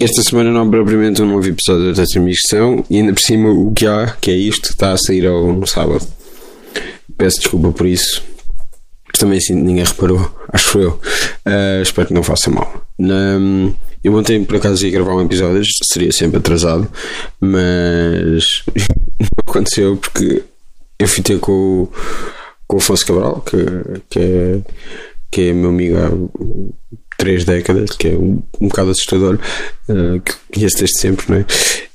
Esta semana não há propriamente um novo episódio da transmissão e ainda por cima o que há, que é isto, está a sair ao, sábado. Peço desculpa por isso. Também assim ninguém reparou, acho eu. Uh, espero que não faça mal. Eu ontem por acaso ia gravar um episódio, seria sempre atrasado, mas não aconteceu porque eu fui ter com, o- com o Afonso Cabral, que, que, é, que é meu amigo há três décadas, que é um, um bocado assustador, uh, que conheço desde sempre, não é?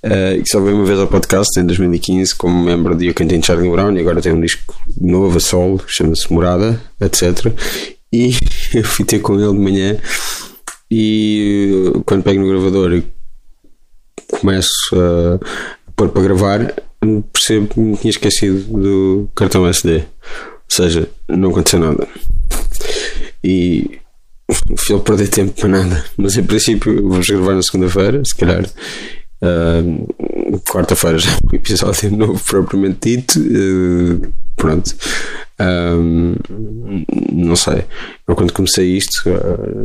Uh, e só veio uma vez ao podcast em 2015 como membro de Eu de Charlie Brown e agora tem um disco novo a solo, chama-se Morada, etc. E eu fui ter com ele de manhã e quando pego no gravador e começo a pôr para gravar, percebo que me tinha esquecido do cartão SD. Ou seja, não aconteceu nada. E fui perder tempo para nada. Mas em princípio vamos gravar na segunda-feira, se calhar. Uh, Quarta-feira já é um episódio novo propriamente dito. Uh, pronto. Um, não sei. Eu quando comecei isto,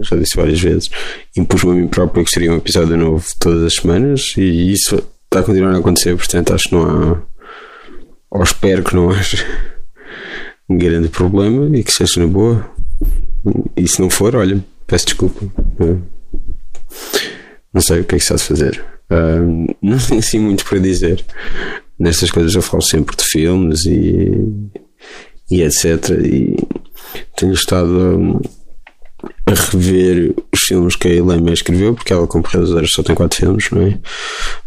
já disse várias vezes, impus-me a mim próprio que seria um episódio novo todas as semanas e isso está a continuar a acontecer, portanto acho que não há ou espero que não haja um grande problema e que seja na boa. E se não for, olha, peço desculpa. Não sei o que é que se há de fazer. Não tenho assim muito para dizer. Nestas coisas eu falo sempre de filmes e, e etc. E tenho estado hum, a rever os filmes que a Elaine escreveu, porque ela, como realizadora, só tem quatro filmes, não é?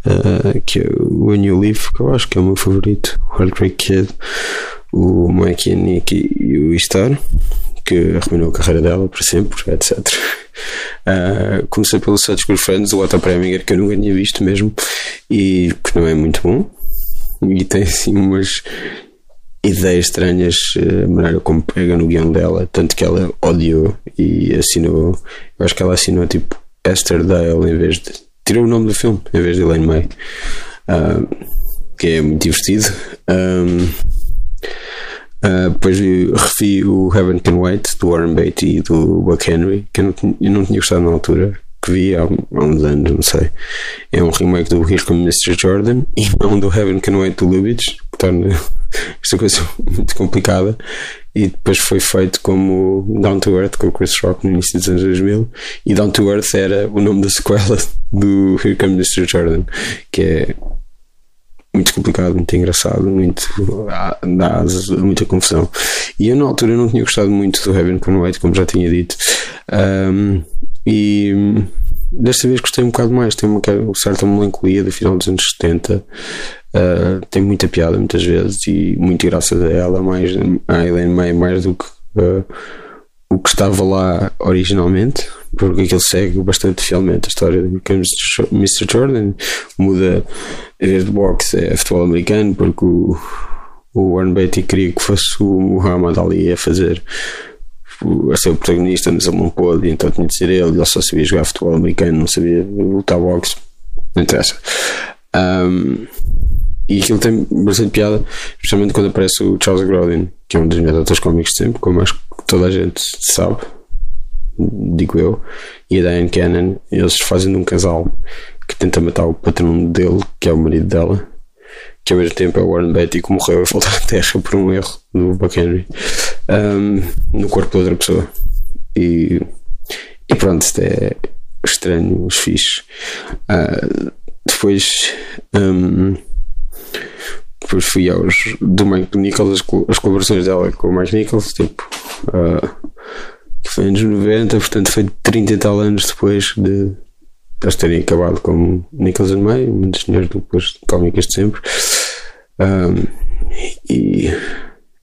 Uh, que é o A New Leaf, que eu acho que é o meu favorito, o Heartbreak Kid, o Mikey and Nicky e o Star, que arruinou a carreira dela para sempre, etc. Uh, comecei pelo Such Good Friends, o Otto Preminger, que eu nunca tinha visto mesmo, e que não é muito bom, e tem assim umas ideias estranhas, eh, a maneira como pega no guião dela, tanto que ela odiou e assinou, eu acho que ela assinou tipo Esther Dale em vez de. tirou o nome do filme em vez de Elaine May, Ah, que é muito divertido. Um, ah, depois eu revi o Heaven Can Wait do Warren Beatty e do Buck Henry, que eu não, tinha- eu não tinha gostado na altura, que vi há, há uns anos, não sei. É um remake do Here Come Mr. Jordan e não do Heaven Can Wait do Lubitsch, que torna esta coisa muito complicada. E depois foi feito como Down to Earth com o Chris Rock no início dos anos 2000. E Down to Earth era o nome da sequela do Here Come Mr. Jordan, que é muito complicado, muito engraçado, muito dá asas a muita confusão. E eu na altura não tinha gostado muito do Heaven Can Wait, como já tinha dito. Ahm, e desta vez gostei um bocado mais. Tem uma certa melancolia do final dos anos 70. Ah, tem muita piada muitas vezes e muito graças a ela, mais a Elaine May, mais do que ah, o que estava lá originalmente, porque aquilo segue bastante fielmente a história de Mr. Jordan muda vez de boxe é futebol americano, porque o, o Warren Beatty queria que fosse o Muhammad Ali a fazer a ser o protagonista, mas ele não pôde, então tinha de ser ele. Ele só sabia jogar futebol americano, não sabia lutar boxe, não interessa. Um, e aquilo tem bastante piada, especialmente quando aparece o Charles Grodin, que é um dos melhores atores cómicos de sempre, como acho que toda a gente sabe, digo eu, e a Diane Cannon, eles fazem de um casal que tenta matar o patrão dele, que é o marido dela, que ao mesmo tempo é o Warren Beatty que morreu a voltar à Terra por um erro do Buck Henry um, no corpo de outra pessoa. E, e pronto, isto é estranho, os fixe. Ah, depois. um, depois fui aos do Mike Nichols, as, as colaborações dela com o Mike Nichols, tipo, ah, que foi nos 90, portanto foi 30 e tal anos depois de eles terem acabado como Nichols and May, uma das melhores duplas cómicas de sempre. Um, e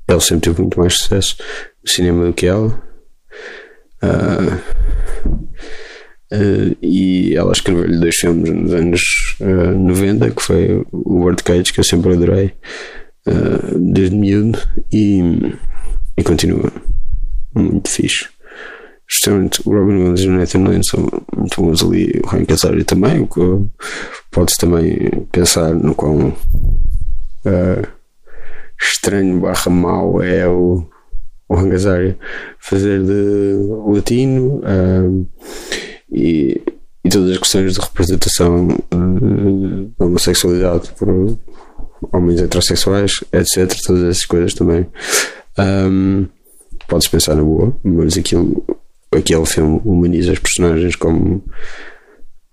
ele sempre teve muito mais sucesso no cinema do que ela. Ah, ah, e ela escreveu-lhe dois filmes nos anos ah, 90, que foi o Word Cage, que eu sempre adorei ah, desde miúdo, e, e continua muito fixe. justamente o Robin Williams e o Nathan Lane são muito bons ali, o Ryan Casario também, o que pode também pensar no quão uh, estranho barra mau é o, o Ryan fazer de latino uh, e, e todas as questões de representação da homossexualidade por homens heterossexuais, etc. Todas essas coisas também. Um, podes pensar na boa, mas aquilo, aquele filme humaniza os personagens como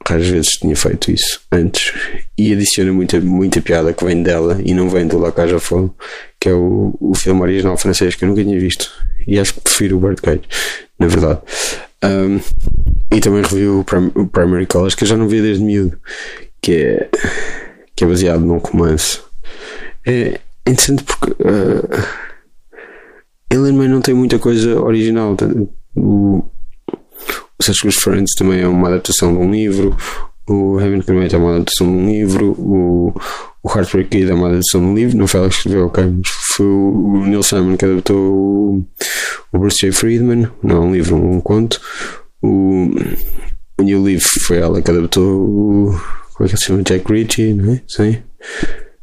raras vezes tinha feito isso antes e adiciona muita, muita piada que vem dela e não vem do La Cage Fome, que é o, o filme original francês que eu nunca tinha visto e acho que prefiro o Birdcage, na verdade. Um, e também revi o, Prim o Primary Colors que eu já não vi desde miúdo, que é, que é baseado num romance. É interessante porque uh, ele também não tem muita coisa original. O, o Search Friends também é uma adaptação de um livro. O Heaven Cremate é uma adaptação de um livro. O, o Heartbreak Kid é uma adaptação um livro. Não foi ela que escreveu, ok. Foi o Neil Simon que adaptou o, Bruce J. Friedman. Não é um livro, um conto. O, o New Leaf foi ela que adaptou o. Como é que se chama? Jack Ritchie, não é? Sim.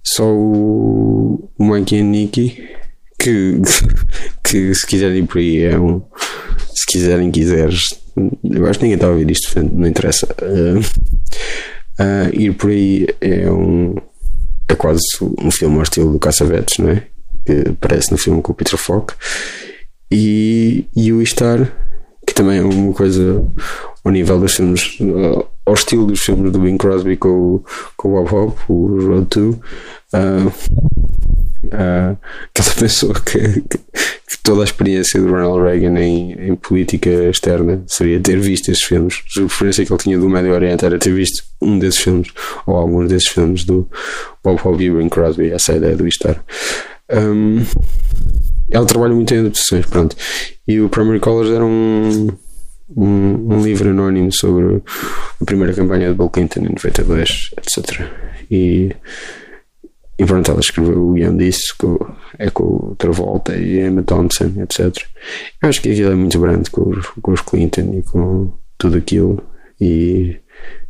Só o, o Mikey e Nicky que, que se quiserem ir por aí é um. Se quiserem, quiseres. Eu acho que ninguém está a ouvir isto, não interessa. Uh, uh, ir por aí é um. É quase um filme ao estilo do Caçavetes, não é? Que aparece no filme com o Peter Falk. E, e o Star, que também é uma coisa ao nível dos filmes, uh, ao estilo dos filmes do Bing Crosby com, com o Bob Hope, o Road 2. Uh, aquela pessoa que, que, toda a experiência do Ronald Reagan em, em, política externa seria ter visto esses filmes. A experiência que ele tinha do Médio Oriente era ter visto um desses filmes ou alguns desses filmes do Bob Hope e Crosby. Essa é a ideia do estar. Um, trabalha muito em adaptações, pronto. E o Primary Colors era um, um, um, livro anónimo sobre a primeira campanha de Bill Clinton em 92, etc. E e pronto, ela escreveu o guião disso, com, é com o Travolta e Emma Thompson, etc. Eu acho que aquilo é muito grande com com os Clinton e com tudo aquilo. E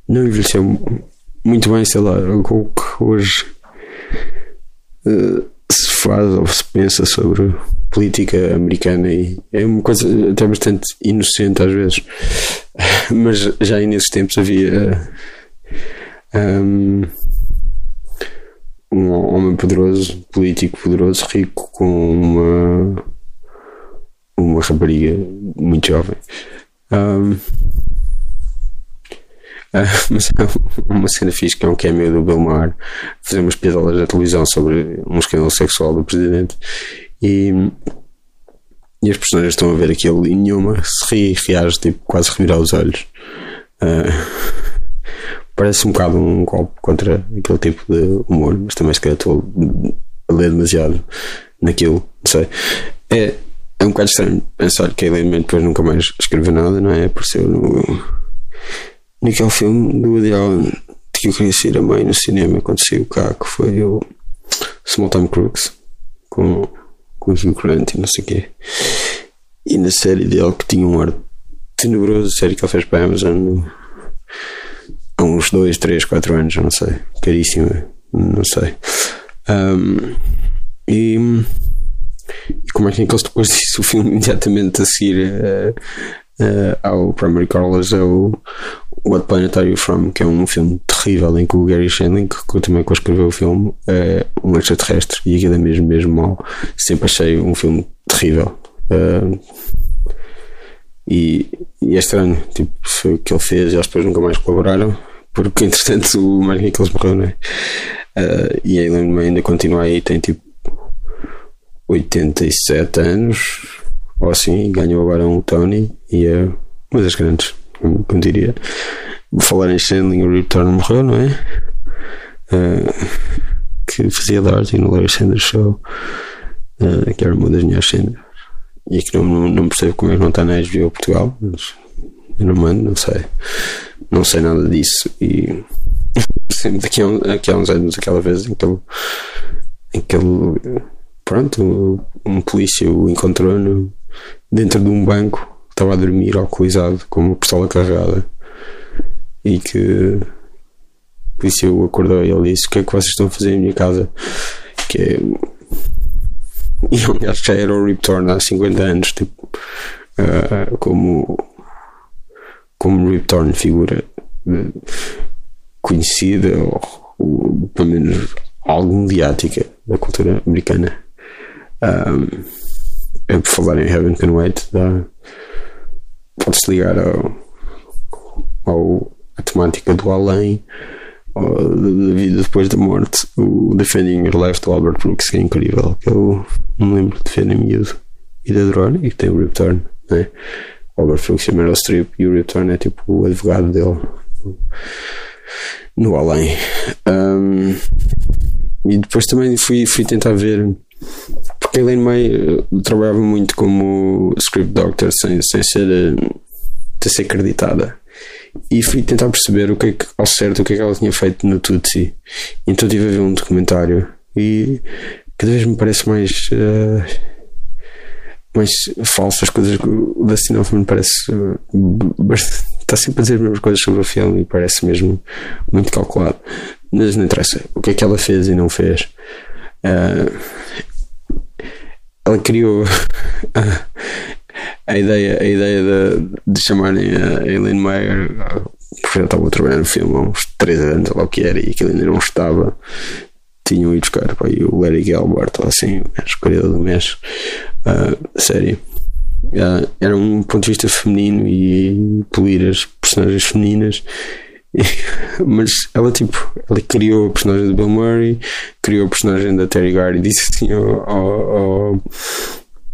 não envelheceu muito bem, sei lá, com o que hoje uh, se faz ou se pensa sobre política americana e é uma coisa até bastante inocente às vezes. Mas já nesses tempos havia. Um, um homem poderoso, político poderoso, rico, com uma, uma rapariga muito jovem. Um, mas há uma cena fixe que é um cameo do Bill Maher fazer umas piadolas na televisão sobre um escândalo sexual do presidente e, e as personagens estão a ver aquilo e nenhuma se ri reage, tipo, quase revirar os olhos. Uh, parece um bocado um golpe contra aquele tipo de humor, mas também se calhar estou a ler demasiado naquilo, não sei. É, é um bocado estranho pensar que a Eileen depois nunca mais escreveu nada, não é? Apareceu no, naquele filme do Woody Allen que eu conheci a mãe no cinema quando saiu cá, que foi o Small Time Crooks com, com o Hugh Grant e não sei o quê. E na série dele que tinha um ar tenebroso, série que ele fez para a Amazon uns 2, 3, 4 anos, não sei. Caríssima, não sei. Um, e, e, como é que eles depois disso o filme imediatamente a seguir uh, uh, ao Primary Colors é o What Planet Are You From que é um filme terrível em que o Gary Shandling que também escreveu o filme é um extraterrestre e aquilo é mesmo mesmo mal sempre achei um filme terrível uh, e, e, é estranho tipo, foi o que ele fez e eles depois nunca mais colaboraram porque entretanto o Mark Nichols morreu, não é? Uh, e a Ellen ainda continua aí, tem tipo 87 anos ou assim, ganhou agora um Tony e é uma das grandes, como, diria. Falar em Sandling, o Return morreu, não é? Uh, que fazia Darty no Larry Sanders Show, uh, que era uma das minhas cenas. E que não, não, não percebo como é que não está na HBO Portugal, mas não mando, não sei não sei nada disso e daqui a, daqui a uns anos aquela vez em que ele, em que ele pronto um polícia o encontrou no, dentro de um banco estava a dormir alcoolizado com uma pistola carregada e que o polícia o acordou e ele disse: O que é que vocês estão a fazer em minha casa? Que é. E que já era o Rip Torn há 50 anos, tipo, uh, como, como Rip figura uh, conhecida ou, ou pelo menos algo mediática da cultura americana. Um, é por falar em Heaven Can Wait, pode-se ligar ao, ao, à temática do além, da vida depois da morte. O Defending Your Life do Albert Brooks, que é incrível, que eu me lembro de ver em miúdo e de adorar, e que tem o Return, né? Albert Brooks e Meryl Streep, e o Return é tipo o advogado dele no além. Um, e depois também fui, fui tentar ver. Porque Elaine May uh, trabalhava muito como script doctor sem, sem ser, sem ser acreditada. E fui tentar perceber o que é que, ao certo o que é que ela tinha feito no Tutsi. Então tive a ver um documentário e cada vez me parece mais. Uh, mais falsas coisas. O Dustin Hoffman parece. Uh, está sempre a dizer as mesmas coisas sobre o filme e parece mesmo muito calculado. Mas não interessa o que é que ela fez e não fez. Uh, ela criou a, a, ideia, a ideia de, de chamarem a Elaine Meyer, porque já estava a trabalhar no filme há uns 3 anos, lá o que era, e aquilo ainda não estava. Tinham ido buscar pá, o Larry Gilbert, ou assim, a escolha do mês, uh, série. Uh, era um ponto de vista feminino e polir as personagens femininas. Mas ela tipo ela criou o personagem de Bill Murray criou o personagem da Terry e disse assim ao, ao,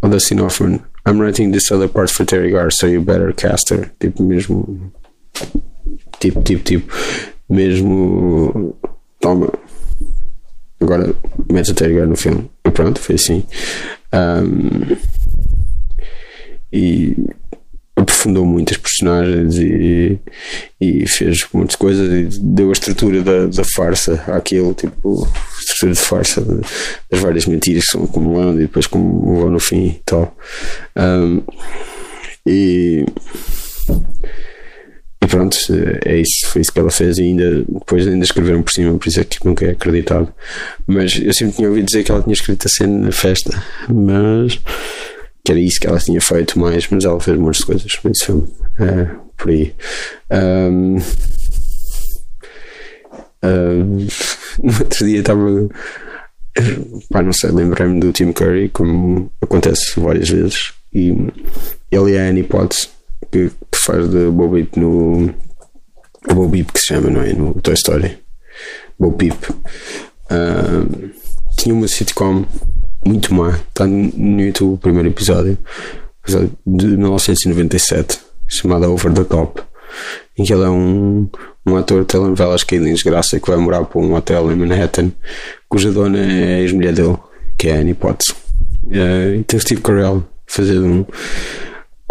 ao Dustin Hoffman I'm writing this other part for Terry Garr so you better cast her. Tipo mesmo tipo tipo tipo mesmo toma. Agora mete a Terry Garr no filme. E pronto foi assim um, e aprofundou muitas personagens e, e fez muitas coisas e deu a estrutura da, da farsa àquilo, tipo, estrutura de farsa das várias mentiras que são acumulando e depois vão no fim e tal. Um, e pronto, é isso, foi isso que ela fez e ainda depois ainda escreveram por cima, por isso é que nunca é acreditado. Mas eu sempre tinha ouvido dizer que ela tinha escrito a cena na festa, mas que era isso que ela tinha feito mais, mas ela fez muitas coisas nesse filme, é, por aí. Um, um, no outro dia estava. Pá, não sei, lembrei-me do Tim Curry, como acontece várias vezes, e ele é a Annie Potts, que, que faz de Bo no. Bo que se chama, não é? No Toy Story. Bo Peep. Um, tinha uma sitcom muito má. Está no YouTube o primeiro episódio, de 1997, chamado Over the Top, em que ele é um, um ator de telenovelas é em desgraça que vai morar para um hotel em Manhattan, cuja dona é a ex-mulher dele, que é Annie Potts. Uh, e tem Steve Carell fazer um.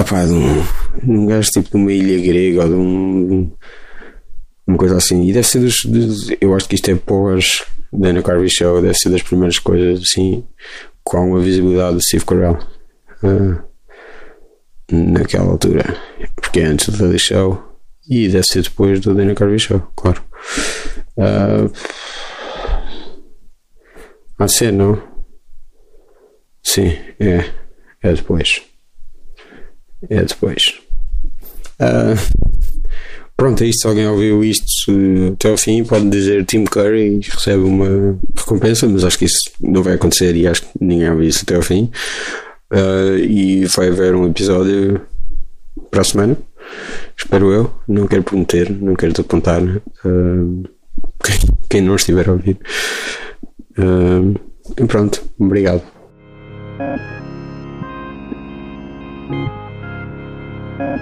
Opá, de um, um gajo tipo de uma ilha grega ou de um. uma coisa assim. E deve ser dos. dos eu acho que isto é pós Daniel Carvey Show deve ser das primeiras coisas assim com a visibilidade do Steve Carell uh, naquela altura porque é antes do Daily Show e deve ser depois do Daniel Carvey Show claro uh, há de ser não sim é é depois é depois uh, Pronto, é isto. Se alguém ouviu isto até ao fim, pode dizer Tim Curry recebe uma recompensa, mas acho que isso não vai acontecer e acho que ninguém ouviu isso até ao fim. Uh, e vai haver um episódio para a semana, espero eu. Não quero prometer, não quero desapontar uh, quem não estiver a ouvir. Uh, pronto, obrigado. Thank.